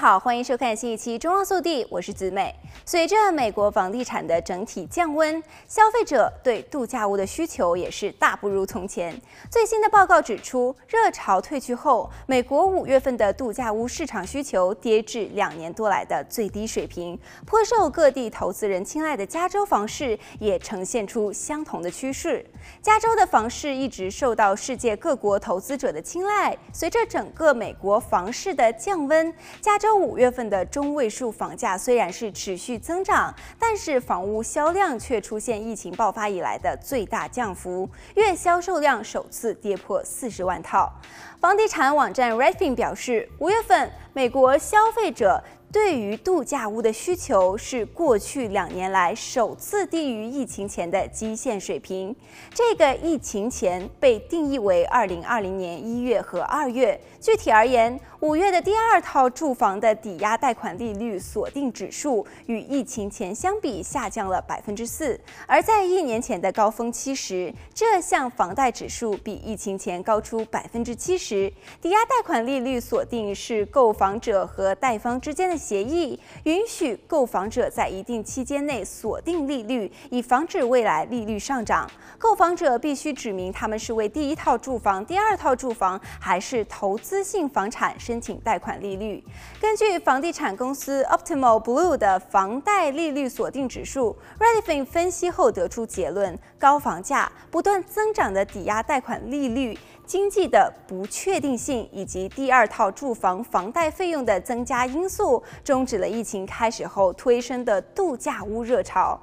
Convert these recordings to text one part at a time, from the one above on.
好，欢迎收看新一期《中央速递》，我是子美。随着美国房地产的整体降温，消费者对度假屋的需求也是大不如从前。最新的报告指出，热潮退去后，美国五月份的度假屋市场需求跌至两年多来的最低水平。颇受各地投资人青睐的加州房市也呈现出相同的趋势。加州的房市一直受到世界各国投资者的青睐。随着整个美国房市的降温，加州五月份的中位数房价虽然是持续增长，但是房屋销量却出现疫情爆发以来的最大降幅，月销售量首次跌破四十万套。房地产网站 Redfin 表示，五月份美国消费者对于度假屋的需求是过去两年来首次低于疫情前的基线水平。这个疫情前被定义为二零二零年一月和二月。具体而言，五月的第二套住房的抵押贷款利率锁定指数与疫情前相比下降了百分之四，而在一年前的高峰期时，这项房贷指数比疫情前高出百分之七十。抵押贷款利率锁定是购房者和贷方之间的协议允许购房者在一定期间内锁定利率，以防止未来利率上涨。购房者必须指明他们是为第一套住房、第二套住房还是投资性房产申请贷款利率。根据房地产公司 Optimal Blue 的房贷利率锁定指数，Redfin 分析后得出结论：高房价、不断增长的抵押贷款利率。经济的不确定性以及第二套住房房贷费用的增加因素，终止了疫情开始后推升的度假屋热潮。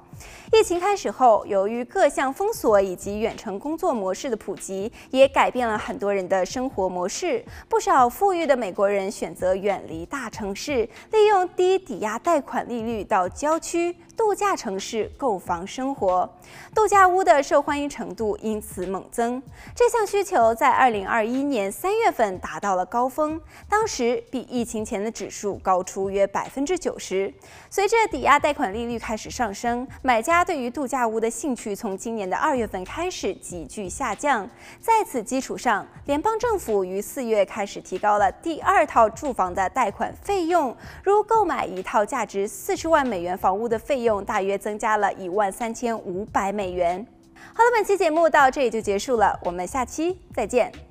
疫情开始后，由于各项封锁以及远程工作模式的普及，也改变了很多人的生活模式。不少富裕的美国人选择远离大城市，利用低抵押贷款利率到郊区度假城市购房生活。度假屋的受欢迎程度因此猛增。这项需求在二零二一年三月份达到了高峰，当时比疫情前的指数高出约百分之九十。随着抵押贷款利率开始上升，买家对于度假屋的兴趣从今年的二月份开始急剧下降，在此基础上，联邦政府于四月开始提高了第二套住房的贷款费用，如购买一套价值四十万美元房屋的费用大约增加了一万三千五百美元。好了，本期节目到这里就结束了，我们下期再见。